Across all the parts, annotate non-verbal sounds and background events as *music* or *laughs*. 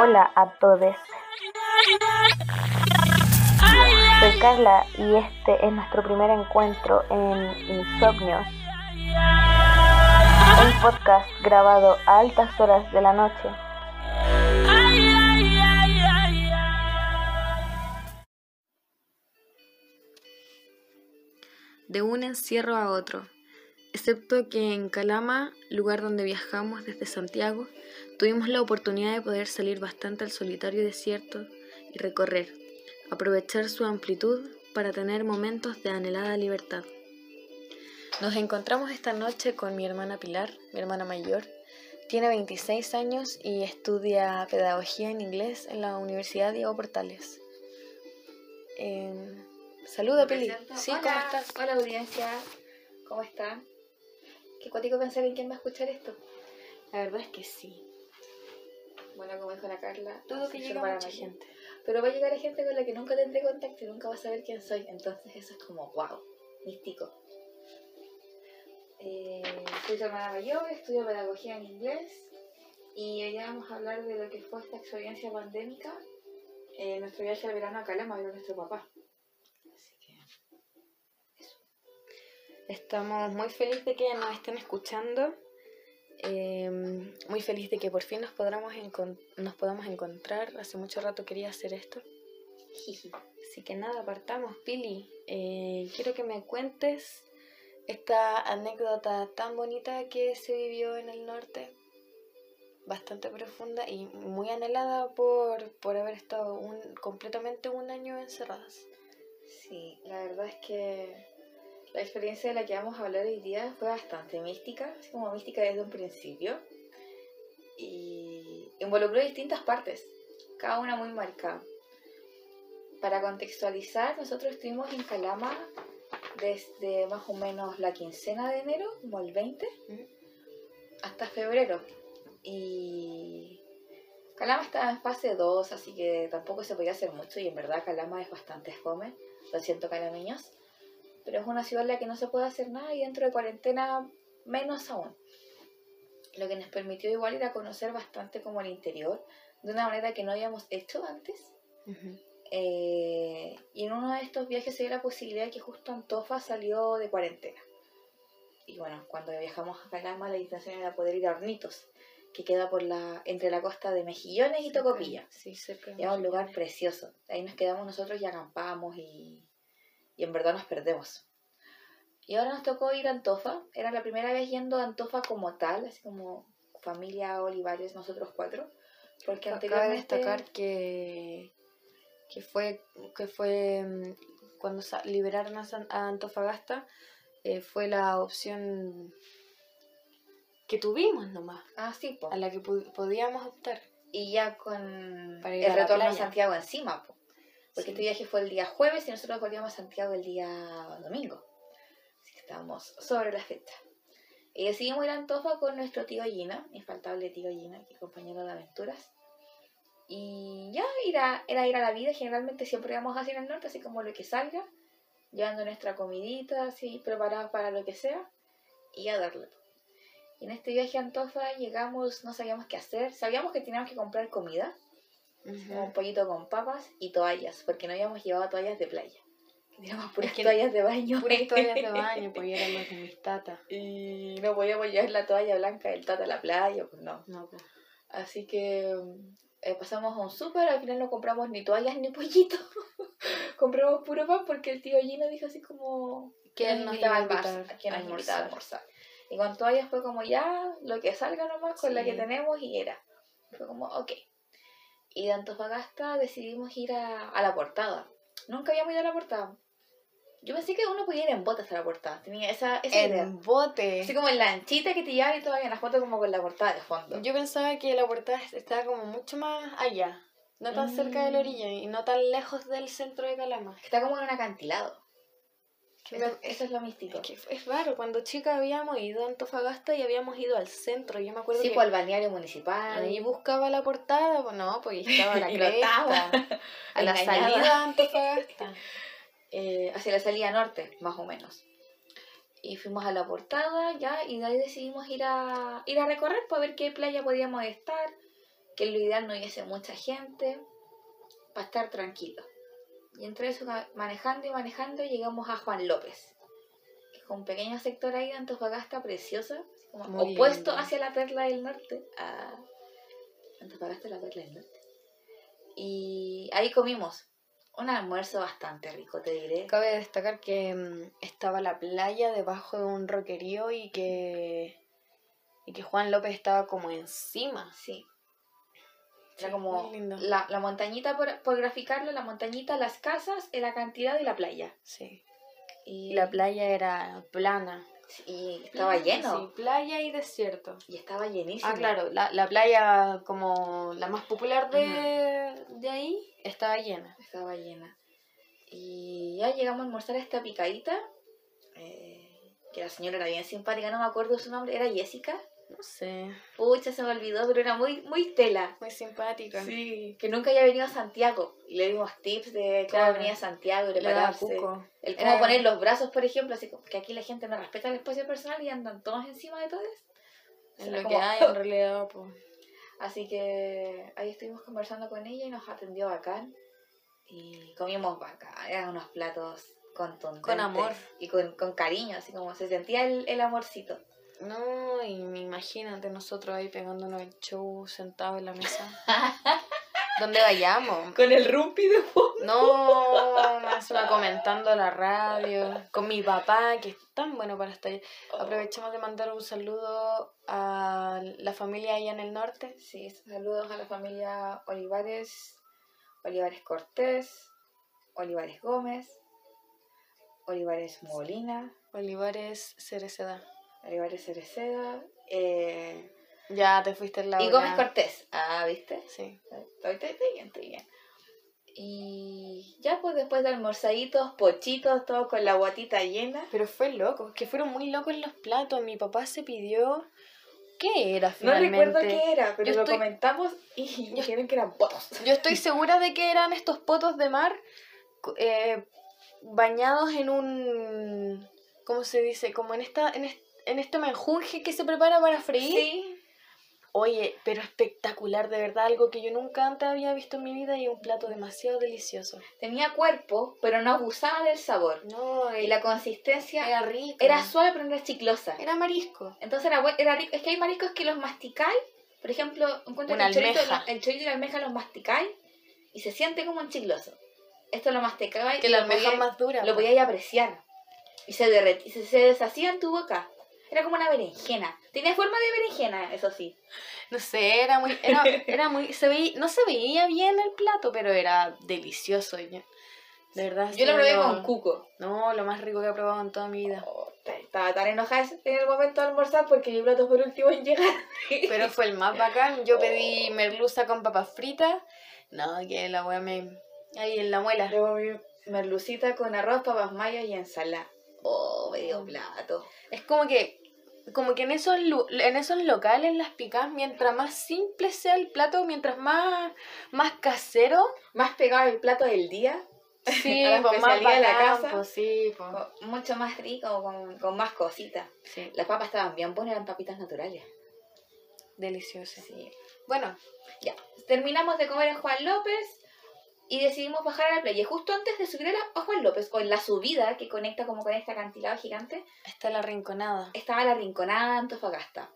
Hola a todos. Soy Carla y este es nuestro primer encuentro en Insomnios, un podcast grabado a altas horas de la noche. De un encierro a otro, excepto que en Calama, lugar donde viajamos desde Santiago, tuvimos la oportunidad de poder salir bastante al solitario desierto y recorrer, aprovechar su amplitud para tener momentos de anhelada libertad. Nos encontramos esta noche con mi hermana Pilar, mi hermana mayor. Tiene 26 años y estudia pedagogía en inglés en la Universidad Diego Portales. Eh, saluda, Pili. Sí. ¿cómo estás? Hola audiencia, ¿cómo están? Qué cuático pensar en quién va a escuchar esto. La verdad es que sí. Bueno, como dijo la Carla, Todo que llega para mucha gente. Pero va a llegar gente con la que nunca tendré contacto y nunca va a saber quién soy. Entonces eso es como, wow, místico. Eh, soy su hermana mayor, estudio pedagogía en inglés y hoy vamos a hablar de lo que fue esta experiencia pandémica, eh, nuestro viaje al verano a Calama, a ver a nuestro papá. Así que Estamos muy felices de que nos estén escuchando. eh, muy feliz de que por fin nos podamos, nos podamos encontrar. Hace mucho rato quería hacer esto. Así que nada, partamos. Pili, eh, quiero que me cuentes esta anécdota tan bonita que se vivió en el norte. Bastante profunda y muy anhelada por, por haber estado un, completamente un año encerradas. Sí, la verdad es que la experiencia de la que vamos a hablar hoy día fue bastante mística, así como mística desde un principio. Y involucró distintas partes, cada una muy marcada. Para contextualizar, nosotros estuvimos en Calama desde más o menos la quincena de enero, como el 20, hasta febrero. Y Calama estaba en fase 2, así que tampoco se podía hacer mucho. Y en verdad, Calama es bastante fome. Lo siento, calameños. Pero es una ciudad en la que no se puede hacer nada y dentro de cuarentena, menos aún. Lo que nos permitió igual ir a conocer bastante como el interior, de una manera que no habíamos hecho antes. Eh, y en uno de estos viajes se dio la posibilidad de que justo Antofa salió de cuarentena. Y bueno, cuando viajamos a Calama, la intención era poder ir a Hornitos, que queda por la, entre la costa de Mejillones y Tocopilla. Sí, cerca. Y era un lugar precioso. Ahí nos quedamos nosotros y acampamos y, y en verdad nos perdemos. Y ahora nos tocó ir a Antofa. Era la primera vez yendo a Antofa como tal, así como familia Olivares, nosotros cuatro. Porque anteriormente... destacar que, que fue, que fue mm, cuando liberaron a, San- a Antofagasta, eh, fue la opción que tuvimos nomás, Ah, sí, po. a la que podíamos optar. Y ya con el retorno a. Santiago encima, po. Porque Sí. este viaje fue el día jueves y nosotros volvíamos a Santiago el día domingo. Así que estábamos sobre la fecha. Y decidimos ir a Antofa con nuestro tío Gina, infaltable tío Gina, que compañero de aventuras. Y ya era, era ir a la vida, generalmente siempre íbamos hacia el norte, así como lo que salga, llevando nuestra comidita, así preparados para lo que sea, y a darle. Y en este viaje a Antofa llegamos, no sabíamos qué hacer, sabíamos que teníamos que comprar comida, un pollito con papas y toallas, porque no habíamos llevado toallas de playa. Teníamos puras que- toallas de baño. Puras toallas de *laughs* baño, pues eran los de mis tatas. y no podíamos llevar la toalla blanca del tata a la playa, pues no. No, pues. Así que eh, pasamos a un súper, al final no compramos ni toallas ni pollito. *laughs* compramos puro pan porque el tío Gino dijo así como Que él nos invitaba al bar, que nos a invitaba a almorzar. Y con toallas fue como ya, lo que salga nomás con la Sí. que tenemos y era. Fue como, ok. Y de Antofagasta decidimos ir a, a la portada. Nunca habíamos ido a la portada. Yo pensé que uno podía ir en bote hasta la portada. Tenía esa, esa idea. En bote. Así como en lanchita que te llevan y todavía en la foto como con la portada de fondo. Yo pensaba que la portada estaba como mucho más allá, no tan cerca de la Mm. orilla y no tan lejos del centro de Calama. Está como en un acantilado. Que Eso, es lo místico. Es que es raro, cuando chica habíamos ido a Antofagasta y habíamos ido al centro. Yo me acuerdo Sí, que pues al balneario municipal. ahí buscaba la portada, pues no, pues ahí estaba la *laughs* cresta. *laughs* A la salida de Antofagasta. *laughs* eh, hacia la salida norte, más o menos. Y fuimos a la portada ya, y de ahí decidimos ir a, ir a recorrer para ver qué playa podíamos estar, que lo ideal no hubiese mucha gente para estar tranquilo. Y entre eso, manejando y manejando, llegamos a Juan López, que es un pequeño sector ahí de Antofagasta como Muy opuesto lindo. hacia la Perla del Norte. A Antofagasta, la Perla del Norte. Y ahí comimos un almuerzo bastante rico, te diré. Cabe destacar que mm, estaba la playa debajo de un roquerío y que y que Juan López estaba como encima. Sí. Era como lindo. la, la montañita, por, por graficarlo, la montañita, las casas, la cantidad y la playa. Sí. Y, Y la playa era plana. y estaba lleno. Sí, playa y desierto. Y estaba llenísimo. Ah, claro, la, la playa como la más popular de, de ahí estaba llena. Estaba llena. Y ya llegamos a almorzar a esta picadita. eh, que la señora era bien simpática, no me acuerdo su nombre. ¿Era Jessica? No sé, Pucha, se me olvidó, pero era muy, muy tela. muy simpática. Sí, que nunca había venido a Santiago. Y le dimos tips de cómo Claro. venir a Santiago y Le daba prepararse. cuco. El cómo poner los brazos, por ejemplo, así como que aquí la gente no respeta el espacio personal y andan todos encima de todos. Es lo como- que hay en *laughs* realidad, pues. Así que ahí estuvimos conversando con ella y nos atendió bacán. Y comimos bacán, eran unos platos contundentes. Con amor. Y con, con cariño, así como se sentía el, el amorcito. No, y me imagínate nosotros ahí pegándonos el show sentados en la mesa. *laughs* ¿Dónde vayamos? Con el rumpi de fondo. No, encima comentando la radio, con mi papá, que es tan bueno para estar ahí. Aprovechamos de mandar un saludo a la familia allá en el norte. Sí, saludos a la familia Olivares, Olivares Cortés, Olivares Gómez, Olivares Molina, Olivares Cereceda. Olivares Cereceda eh, Ya te fuiste en la y. Gómez Cortés. Ah, ¿viste? Sí. Estoy, estoy- estoy bien, estoy bien. Y ya pues después de almorzaditos, pochitos, todo con la guatita llena. Pero fue loco, que fueron muy locos los platos. Mi papá se pidió. ¿Qué era No finalmente? recuerdo qué era, pero Yo lo estoy- comentamos y *laughs* dijeron que eran potos. Yo estoy segura de que eran estos potos de mar eh, bañados en un. ¿Cómo se dice? Como en esta. En, est- en este menjunje que se prepara para freír. Sí, Oye, pero espectacular, de verdad, algo que yo nunca antes había visto en mi vida y un plato demasiado delicioso. tenía cuerpo, pero no abusaba del sabor. No, Y la consistencia era rico. era suave, pero no era chiclosa. Era marisco. Entonces era, era rico. Es que hay mariscos que los masticáis. Por ejemplo, encuentro el chorito, el chorito y la almeja los masticáis y se siente como un chicloso. Esto lo masticabais Que y la lo almeja es podíais- más dura. lo po. podíais apreciar. Y se derretía, se, se deshacía en tu boca. Era como una berenjena. Tenía forma de berenjena, eso sí. No sé, era muy, era, *laughs* era muy, se veía, no se veía bien el plato, pero era delicioso. yo- de verdad. Yo lo probé con cuco. No, lo más rico que he probado en toda mi vida. Oh, estaba tan enojada en el momento de almorzar porque mi plato fue el último en llegar. *laughs* Pero fue el más bacán. Yo pedí merluza con papas fritas. No, que la wea me. Ahí en la muela. Mi merlucita con arroz, papas mayo y ensalada. Oh, medio plato. Es como que. Como que en esos, en esos locales, las picas, mientras más simple sea el plato, mientras más, más casero, Más pegado al plato del día. sí, *laughs* A la pues más de la casa. pues sí, pues, mucho más rico, con, con más cositas. sí, Las papas estaban bien buenas, eran papitas naturales. delicioso. Sí. Bueno, Ya, terminamos de comer en Juan López y decidimos bajar a la playa. Justo antes de subir a, Juan López, o en la subida que conecta como con este acantilado gigante, está la rinconada. estaba la Rinconada Antofagasta.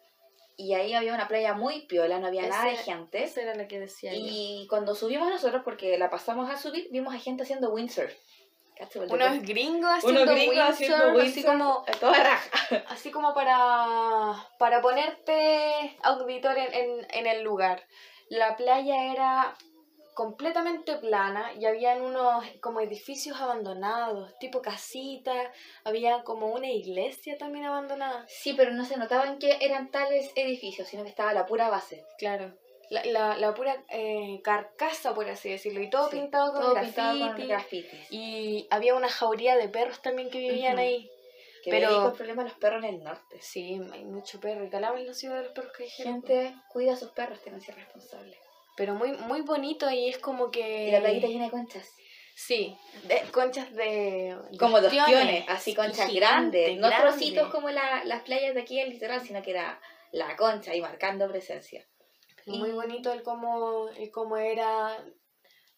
Y ahí había una playa muy piola, no había nada de Ese- gente. Esa era la que decía yo. Y cuando subimos nosotros, porque la pasamos a subir, vimos a gente haciendo windsurf. Unos gringos haciendo Unos gringos windsurf, haciendo así windsurf como a toda raja. *laughs* así como para, para ponerte auditor en, en, en el lugar. La playa era completamente plana y habían unos como edificios abandonados, tipo casitas, había como una iglesia también abandonada. Sí, pero no se notaban que eran tales edificios, sino que estaba la pura base. Claro. La, la, la pura eh, carcasa, por así decirlo, y todo Sí, pintado con Todo graffiti. pintado con grafitis. Y había una jauría de perros también que vivían Ujú. ahí. Que pero- pero... el problema de los perros en el norte. Sí, hay mucho perro. Y Calama es la ciudad de los perros que Gente, cuida a sus perros, tienen que ser responsables. Pero muy, muy bonito y es como que... Y la playita llena de conchas. Sí, de, conchas de... Como de dos tiones, así conchas gigante, grandes. No grande. trocitos como la- las playas de aquí del litoral, sino que era la concha ahí marcando presencia. Muy Y- bonito el cómo, el cómo era.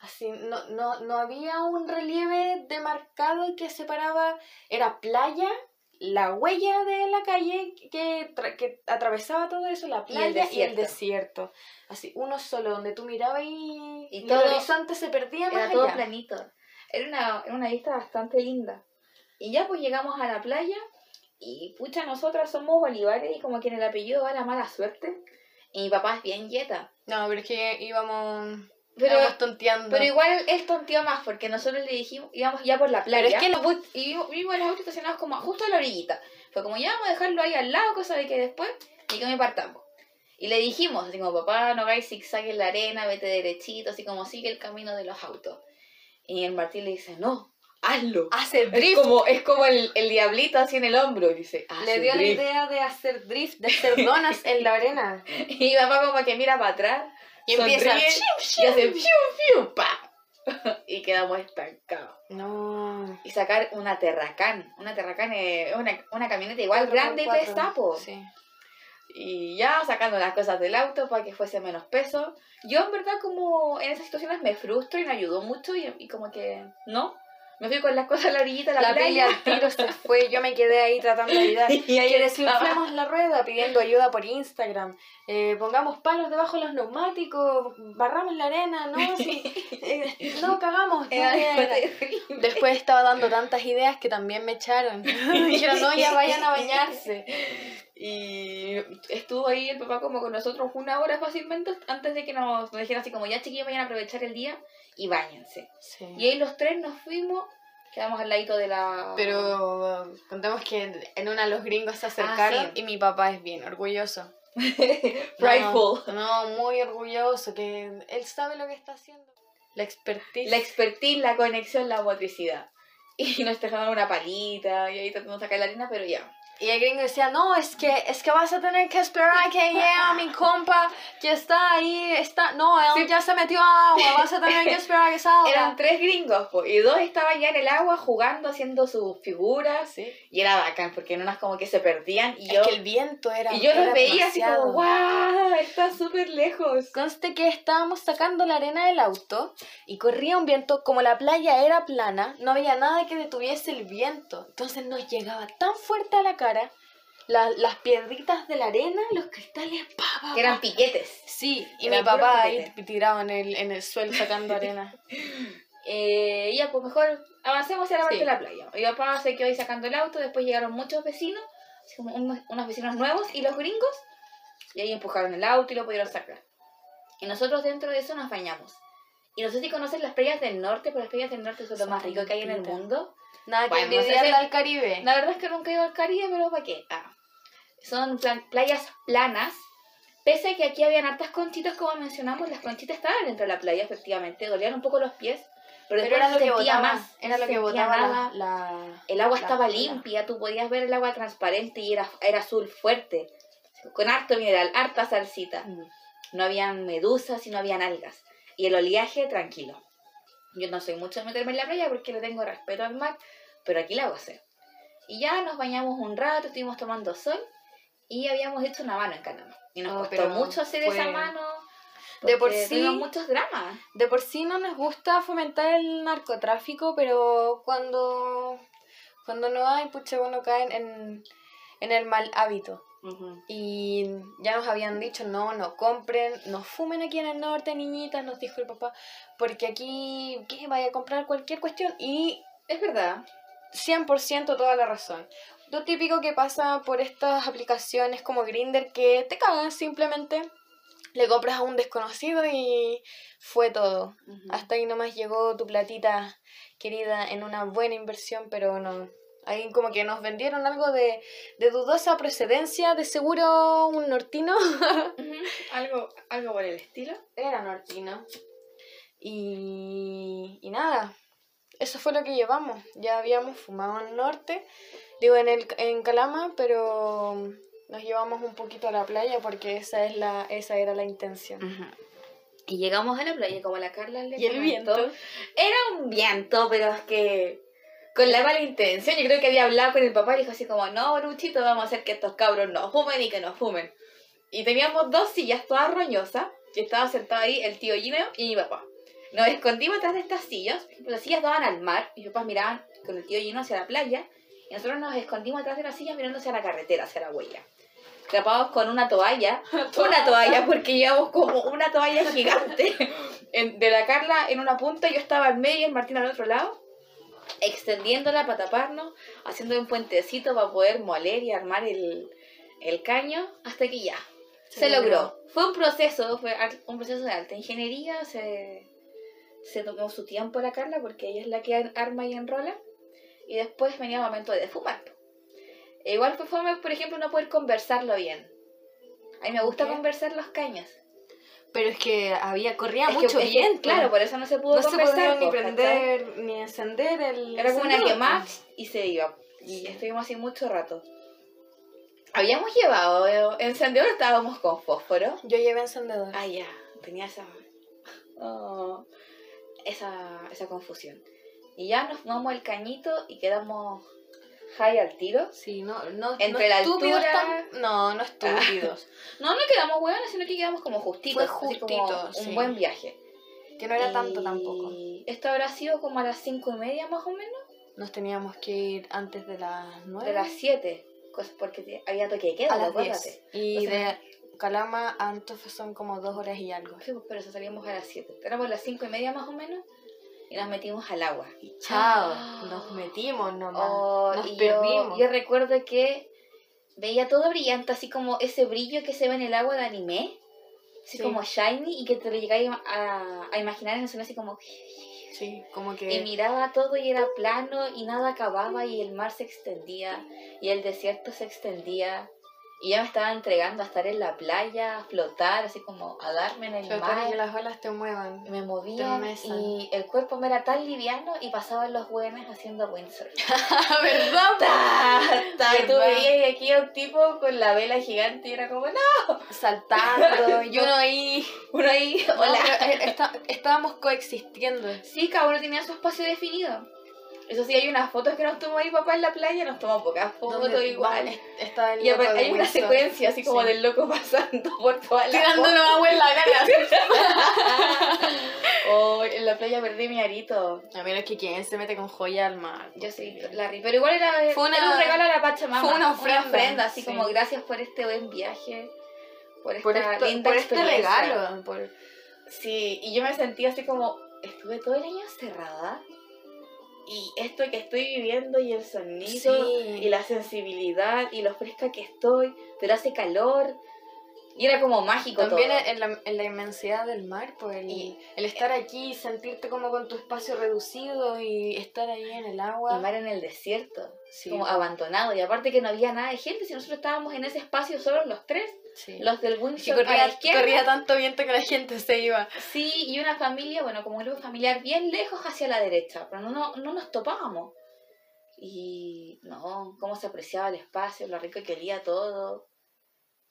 Así, no, no, no había un relieve demarcado que separaba. Era playa, la huella de la calle que, tra- que atravesaba todo eso, la Y el playa y el desierto. Así, uno solo, donde tú mirabas y, Y todo- el horizonte se perdía más Era todo allá. planito. Era una, era una vista bastante linda. Y ya pues llegamos a la playa y pucha, nosotras somos Olivares y como que en el apellido va la mala suerte. Y mi papá es bien yeta. No, pero es que íbamos, Pero, tonteando. pero igual él tonteó más porque nosotros le dijimos, íbamos ya por la playa. Pero es que lo- Put- y vimos, vimos los autos estacionados como justo a la orillita. Fue como ya vamos a dejarlo ahí al lado, cosa de que después y que me partamos. Y le dijimos, así como, papá, no hagáis zigzag en la arena, vete derechito, así como sigue el camino de los autos. Y el Martín le dice, no, hazlo. hace Es drift. como, es como el, el diablito así en el hombro. Y dice, Le "Hace dio la drift". idea de hacer drift, de hacer donas en la arena. *laughs* Y papá como que mira para atrás. Y empieza. sonríe, Y hace fiu, fiu, pa. y quedamos estancados. No. Y sacar una Terracán. Una Terracán es una, una camioneta igual grande y Cuatro por pesa, po. cuatro. Sí. Y ya sacando las cosas del auto para que fuese menos peso. Yo en verdad como en esas situaciones me frustro y me ayudó mucho y, y como que no. Me fui con las cosas a la orillita de la, La peli playa. al tiro se fue. Yo me quedé ahí tratando de *laughs* ayudar. y ahí Que desinflemos la rueda pidiendo ayuda por Instagram. Eh, pongamos palos debajo de los neumáticos. Barramos la arena. No, *laughs* sí. Eh, no cagamos. Después estaba dando tantas ideas que también me echaron. *laughs* Dijeron, no, ya vayan a bañarse. Y estuvo ahí el papá como con nosotros una hora fácilmente antes de que nos, nos dijeran así como ya chiquillos vayan a aprovechar el día y bañense. Sí. Y ahí los tres nos fuimos, quedamos al ladito de la... Pero contemos que en una los gringos se acercaron Ah, sí. y mi papá es bien orgulloso. *laughs* Prideful. No, no, muy orgulloso, que él sabe lo que está haciendo. La expertise. La expertise, la conexión, la motricidad. Y nos dejaron una palita y ahí tratamos de sacar la arena, pero ya. Y el gringo decía, no, es que, es que vas a tener que esperar a que llegue mi compa que está ahí, está, no, él Sí. ya se metió a agua, vas a tener que esperar a que salga. Eran tres gringos, po, y dos estaban ya en el agua jugando, haciendo sus figuras. Sí. Y era bacán, porque en unas como que se perdían y Es yo... que el viento era Y yo era los veía así demasiado. como, ¡guau! Está súper lejos. Conste que estábamos sacando la arena del auto y corría un viento, como la playa era plana, no había nada que detuviese el viento. Entonces nos llegaba tan fuerte a la cara, la- las piedritas de la arena, los cristales, pa, pa, Que eran pa. piquetes. Sí, y eran mi papá ahí tirado en el, en el suelo sacando arena. *laughs* Eh, ya, pues mejor avancemos hacia la parte Sí. de la playa. Mi papá se quedó ahí sacando el auto, después llegaron muchos vecinos, como unos, unos vecinos nuevos, y los gringos, y ahí empujaron el auto y lo pudieron sacar. Y nosotros dentro de eso nos bañamos. Y no sé si conocen las playas del norte, pero las playas del norte son lo más rico que hay en el mundo. Nada Bueno, que no sé si- al Caribe. La verdad es que nunca he ido al Caribe, pero ¿para qué? Ah. Son plan- playas planas. Pese a que aquí habían hartas conchitas, como mencionamos, las conchitas estaban dentro de la playa, efectivamente. Dolían un poco los pies, pero, Pero era lo que botaba, más. era lo que botaba la, la- El agua la estaba limpia, tú podías ver el agua transparente y era, era azul fuerte, con harto mineral, harta salsita. Mm. No habían medusas y no habían algas. Y el oleaje tranquilo. Yo no soy mucho de meterme en la playa porque le tengo respeto al mar, pero aquí la gocé. Y ya nos bañamos un rato, estuvimos tomando sol y habíamos hecho una mano en Canadá. Y nos Oh, costó mucho hacer fue- esa mano. De por sí- muchos dramas. De por sí no nos gusta fomentar el narcotráfico, pero cuando, cuando no hay, pucha, uno cae en, en el mal hábito. Y ya nos habían dicho, no, no compren, no fumen aquí en el norte, niñitas, nos dijo el papá, porque aquí, ¿qué? Vaya a comprar cualquier cuestión. Y Es verdad. 100% toda la razón. Lo típico que pasa por estas aplicaciones como Grinder que te cagan simplemente. Le compras a un desconocido y fue todo. Hasta ahí nomás llegó tu platita querida en una buena inversión, pero no. Ahí como que nos vendieron algo de, de dudosa procedencia, de seguro un nortino. *laughs* Algo, algo por el estilo. Era nortino. Y, y nada, eso fue lo que llevamos. Ya habíamos fumado en el norte, digo en, el, en Calama, pero nos llevamos un poquito a la playa porque esa, es la, esa era la intención. Y llegamos a la playa, como la Carla le Y el comentó. viento. Era un viento, pero es que con la mala intención. Yo creo que había hablado con el papá y dijo así como, no, Luchito, vamos a hacer que estos cabros no fumen y que no fumen. Y teníamos dos sillas todas roñosas. Y estaba sentado ahí el tío Gino y mi papá. Nos escondimos atrás de estas sillas. Las sillas daban al mar. Y mis papás miraban con el tío Gino hacia la playa. Y nosotros nos escondimos atrás de las sillas mirando hacia la carretera, hacia la huella. Tapados con una toalla. *laughs* una toalla, porque llevamos como una toalla gigante. *laughs* de la Carla en una punta, yo estaba al medio y el Martín al otro lado. Extendiéndola para taparnos, haciendo un puentecito para poder moler y armar el, el caño, hasta que ya. Se, Se logró. logró. Fue un proceso, fue un proceso de alta ingeniería. Se, se tomó su tiempo la Carla porque ella es la que arma y enrola. Y después venía el momento de fumar. E igual fue por ejemplo, no poder conversarlo bien. A mí me gusta ¿Qué? conversar los caños. Pero es que había, corría Es mucho que, viento. claro, por eso no se pudo no se podía ni prender ni encender el. Era como una quemada y se iba. Y estuvimos así mucho rato. Habíamos llevado eh, encendedor, estábamos con fósforo. Yo llevé encendedor. Ah, ya, tenía esa, oh, esa, esa confusión. Y ya nos fumamos el cañito y quedamos high al tiro. Sí, no, no, Entre no la estúpidos altura- tan- No, no estúpidos. No, no quedamos hueones, sino que quedamos como justitos. Fue justito, un sí. buen viaje. que no era Y tanto tampoco. Esto habrá sido como a las cinco y media más o menos. Nos teníamos que ir antes de las nueve. De las siete. Porque había toque de queda, a las acuérdate. 10. Y O sea- de Calama a Antofa son como dos horas y algo. Sí, pues, pero eso salíamos a las 7. Éramos las 5 y media más o menos y nos metimos al agua. Y chao, *gasps* nos metimos nomás. Oh, nos perdimos. Yo, yo recuerdo que veía todo brillante, así como ese brillo que se ve en el agua de anime. Así Sí. como shiny y que te lo llegáis a, a imaginar en el así como... Sí, como que. Y miraba todo y era plano y nada acababa y el mar se extendía y el desierto se extendía. Y ya me estaba entregando a estar en la playa, a flotar, así como a darme en el Flotar mar. y que las olas te muevan. me movía mesan. y el cuerpo me era tan liviano y pasaban los hueones haciendo windsurf. *laughs* ¿Verdad? Ta, ta, y tú veías aquí a un tipo con la vela gigante y era como, no, Saltando. *laughs* y uno ahí. uno ahí, No, hola. pero, eh, está- estábamos coexistiendo. Sí, cada uno tenía su espacio definido. Eso sí, hay unas fotos que nos tomó mi papá en la playa, nos tomó pocas fotos igual. Estaba el Y loco hay una secuencia así como Sí. del loco pasando *laughs* por toda la Tirándonos agua en la cara. *laughs* Oh, en la playa perdí mi arito. A menos que quien se mete con joya al mar. Yo sí, Larry. Pero igual era, Fue una- era un regalo a la Pachamama. fue una ofrenda, así sí. como gracias por este buen viaje. Por esta Por, esto- linda por este experiencia. regalo. Por... Sí, y yo me sentía así como, estuve todo el año encerrada. Y esto que estoy viviendo y el sonido Sí. y la sensibilidad y lo fresca que estoy, pero hace calor. Y era como mágico También todo. en la, en la inmensidad del mar, pues el, Y- el estar aquí, sentirte como con tu espacio reducido y estar ahí en el agua. Y mar en el desierto, Sí. como abandonado. Y aparte que no había nada de gente, si nosotros estábamos en ese espacio solo los tres, Sí. los del Windsor corría, corría tanto viento que la gente se iba. Sí, y una familia, bueno, como un grupo familiar bien lejos hacia la derecha, pero no, no, no nos topábamos. Y no, cómo se apreciaba el espacio, lo rico que olía todo.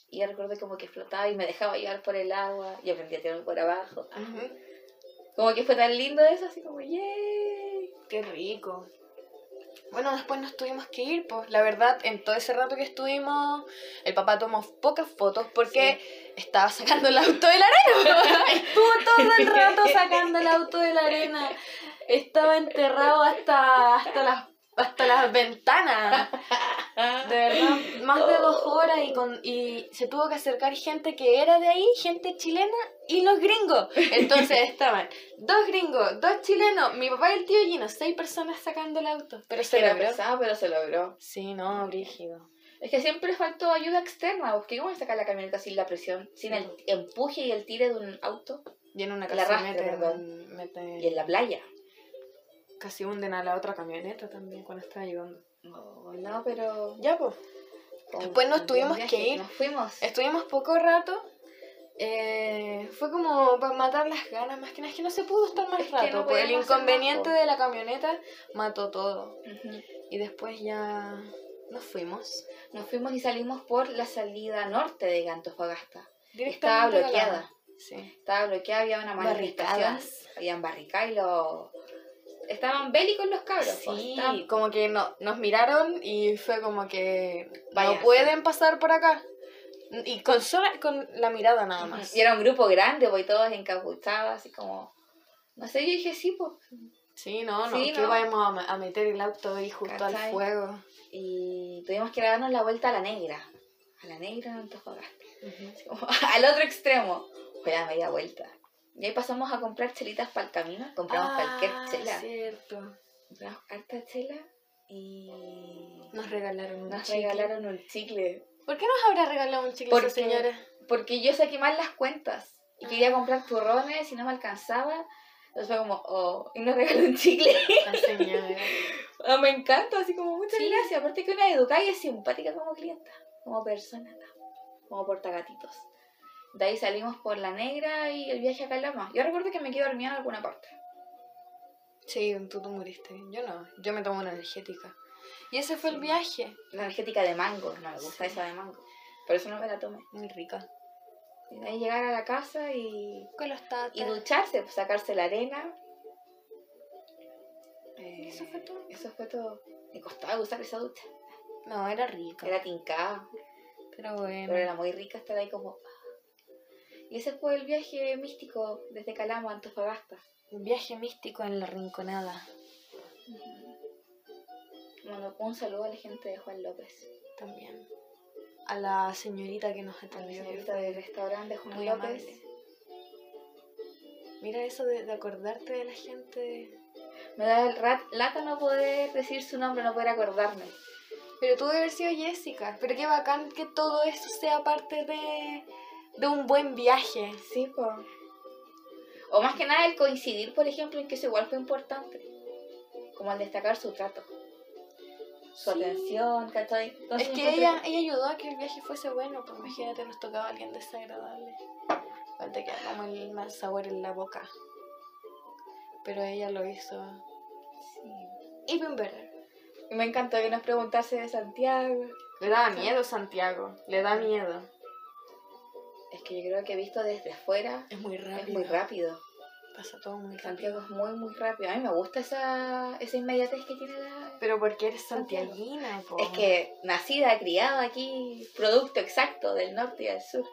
Y yo recuerdo como que flotaba y me dejaba llevar por el agua y aprendí a tirarme por abajo. Como que fue tan lindo eso, así como, ¡yay! Qué rico. Bueno, después nos tuvimos que ir, pues la verdad, en todo ese rato que estuvimos, el papá tomó pocas fotos porque estaba sacando el auto de la arena. *laughs* Estuvo todo el rato sacando el auto de la arena. Estaba enterrado hasta, hasta las hasta las ventanas. *laughs* De verdad, más de dos horas y, con, y se tuvo que acercar gente que era de ahí, gente chilena y los gringos. Entonces *laughs* estaban dos gringos, dos chilenos, mi papá y el tío Gino, seis personas sacando el auto. Pero se logró. pero se logró. Sí, no, brígido. Es que siempre faltó ayuda externa, porque ¿cómo sacar la camioneta sin la presión? Sin el empuje y el tire de un auto Y en una casa arrastre, meten- perdón. meten- y en la playa. Casi hunden a la otra camioneta también cuando estaba llegando. No, no, pero... Ya, pues. Después nos tuvimos buen que viaje. ir. Nos fuimos. Estuvimos poco rato. eh, fue como para matar las ganas, más que nada es que no se pudo estar más Es rato. no pues el inconveniente de la camioneta mató todo. Ujú. Y después ya nos fuimos. Nos fuimos y salimos por la salida norte de Antofagasta. Estaba bloqueada. Sí. Estaba bloqueada, había una manifestación. Barricadas. Habían barricadas y los... Estaban bélicos los cabros. pues, Sí, estaban- como que no, nos miraron y fue como que no pueden pasar por acá. Y con, sola, con la mirada nada más. Y era un grupo grande, pues y todos encapuchados, así como. No sé, yo dije sí, pues. Sí, no, no. Sí, ¿Qué no. vamos a, a meter el auto ahí justo al fuego? Y tuvimos que darnos la vuelta a la negra. A la negra en Antofagasta. Así como *laughs* al otro extremo. Fue la media vuelta. Y ahí pasamos a comprar chelitas para el camino. Compramos cualquier Ah, chela. cierto. Compramos harta chela y Nos regalaron un nos chicle. regalaron un chicle. ¿Por qué nos habrá regalado un chicle Porque- esa señora? Porque yo saqué mal las cuentas y quería Ah. comprar turrones y no me alcanzaba. Entonces fue como, oh, y nos regaló un chicle. La señora. *laughs* Ah, me encanta, así como muchas Sí. gracias. Aparte que una educada y es simpática como clienta, como persona, como portagatitos. De ahí salimos por la negra y el viaje a Calama. Yo recuerdo que me quedé dormida en alguna parte. Sí, tú te muriste. Yo no. Yo me tomo una energética. Y ese fue el viaje. La energética de mango, no me gusta Sí. esa de mango. Por eso no me la tomé. Muy rica. Y de ahí llegar a la casa y, Con los tatas. y ducharse, pues sacarse la arena. Eh, Eso fue todo. Eso fue todo. Me costaba usar esa ducha. No, era rica. Era tincada, Pero bueno. pero era muy rica estar ahí como... Y ese fue el viaje místico desde Calama a Antofagasta. Un viaje místico en la rinconada. Bueno, un saludo a la gente de Juan López. También. A la señorita que nos A la atendió. que señorita del restaurante Juan muy López. amable. Mira eso de, de acordarte de la gente. Me da el rat, lata no poder decir su nombre, no poder acordarme. Pero tuvo que haber sido Jessica. Pero qué bacán que todo eso sea parte de, de un buen viaje. Sí, po. O más que nada el coincidir, por ejemplo, en que eso igual fue importante. Como al destacar su trato. Su Sí. atención, ¿cachai? Entonces es que ella, ella ayudó a que el viaje fuese bueno. Pues imagínate, nos tocaba alguien desagradable. Falta que como el mal sabor en la boca. Pero ella lo hizo. Sí. Even better. Y me encantó que nos preguntase de Santiago. Le da miedo Santiago. Le da miedo. Que yo creo que visto desde afuera Es muy rápido. es muy rápido. Pasa todo muy rápido. Santiago es muy, muy rápido. A mí me gusta esa, esa inmediatez que tiene la... Pero porque eres Santiago. santiaguina, po. Es que nacida, criada aquí, producto exacto del norte y del sur.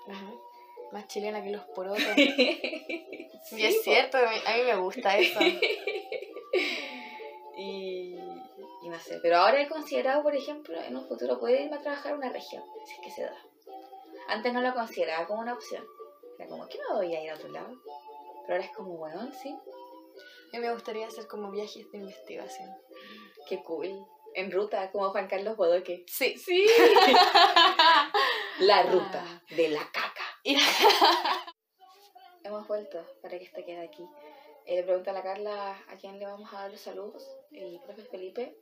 Más chilena que los porotos. *laughs* Sí, y es po. cierto, a mí, a mí me gusta *laughs* eso. y, y no sé, pero ahora he considerado, por ejemplo, en un futuro poder irme a trabajar a una región, si es que se da. Antes no lo consideraba como una opción. Era como, ¿qué me voy a ir a otro lado? Pero ahora es como, bueno, sí, A mí me gustaría hacer como viajes de investigación. qué cool. En ruta, como Juan Carlos Bodoque. Sí. Sí. *laughs* La ruta de la caca. *laughs* Hemos vuelto para que esto quede aquí. Eh, le pregunto a la Carla a quién le vamos a dar los saludos. El profe Felipe.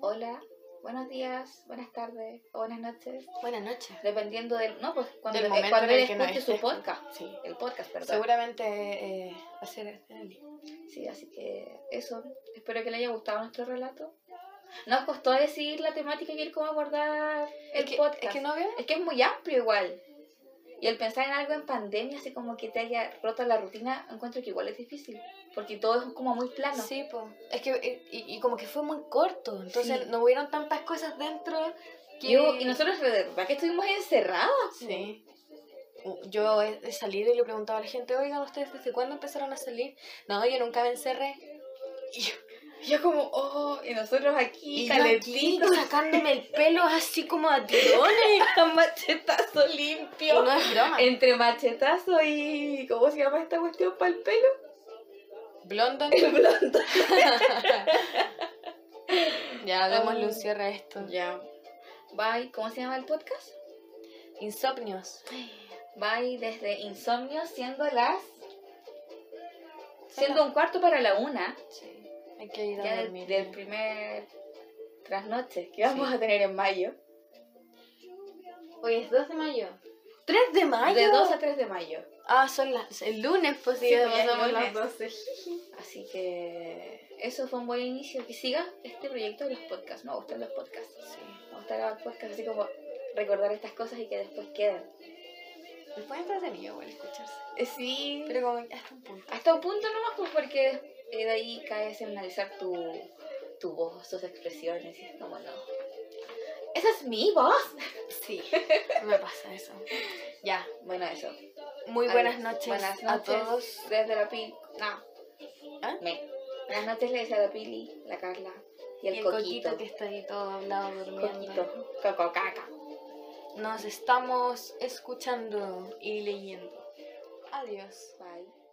Hola, buenos días, buenas tardes o buenas noches. Buenas noches. Dependiendo del. No, pues cuando, Del momento cuando en él el que nos escuche su podcast. Sí. El podcast, perdón. Seguramente eh, va a ser en el día. Sí, así que eso. Espero que le haya gustado nuestro relato. Nos costó decidir la temática y el cómo abordar el es que, podcast. Es que no veo. Es que es muy amplio igual. Y el pensar en algo en pandemia, así como que te haya roto la rutina, encuentro que igual es difícil. Porque todo es como muy plano. Sí, pues. Es que. eh, Y, y como que fue muy corto. Entonces Sí. no hubieron tantas cosas dentro. Que... Yo- y nosotros, verdad que estuvimos encerradas. Sí. Yo he, he salido y le preguntaba a la gente, oigan, ¿ustedes desde cuándo empezaron a salir? No, yo nunca me encerré. Y yo, yo como, oh, y nosotros aquí, calentitos, sacándome el pelo así como a tirones. *laughs* machetazo Y limpio. no es broma. Entre machetazo y, ¿cómo se llama esta cuestión para el pelo? Blondon. *laughs* El blondo. *laughs* ya, démosle un cierre a esto. Ya. Bye, ¿cómo se llama el podcast? Insomnios. Bye desde Insomnio, siendo las... Siendo un cuarto para la una, Sí. Hay que ir a ya del, dormir. del primer trasnoche que vamos a tener en mayo. Hoy es 2 de mayo. ¿3 de mayo? De 2 a 3 de mayo. Ah, son las... El lunes, pues sí, pasamos las 12. Así que eso fue un buen inicio. Que siga este proyecto de los podcasts. Me gustan los podcasts. Sí. Me gusta grabar podcasts así como recordar estas cosas y que después queden. Después entretenido igual escucharse. Eh, Sí. Pero como hasta un punto. Hasta un punto nomás, pues porque eh, de ahí caes en analizar tu, tu voz, tus expresiones y es como no. Esa es mi voz. *laughs* Sí, me pasa eso. Ya, Bueno, eso. muy buenas noches, Buenas a noches todos. Desde la Pili. No. ¿Ah? Me. Buenas noches le decía a la Pili, la Carla y el, Y el coquito. coquito que está ahí todo hablado durmiendo. Coquito. Coco caca. Nos estamos escuchando y leyendo. Adiós. Bye.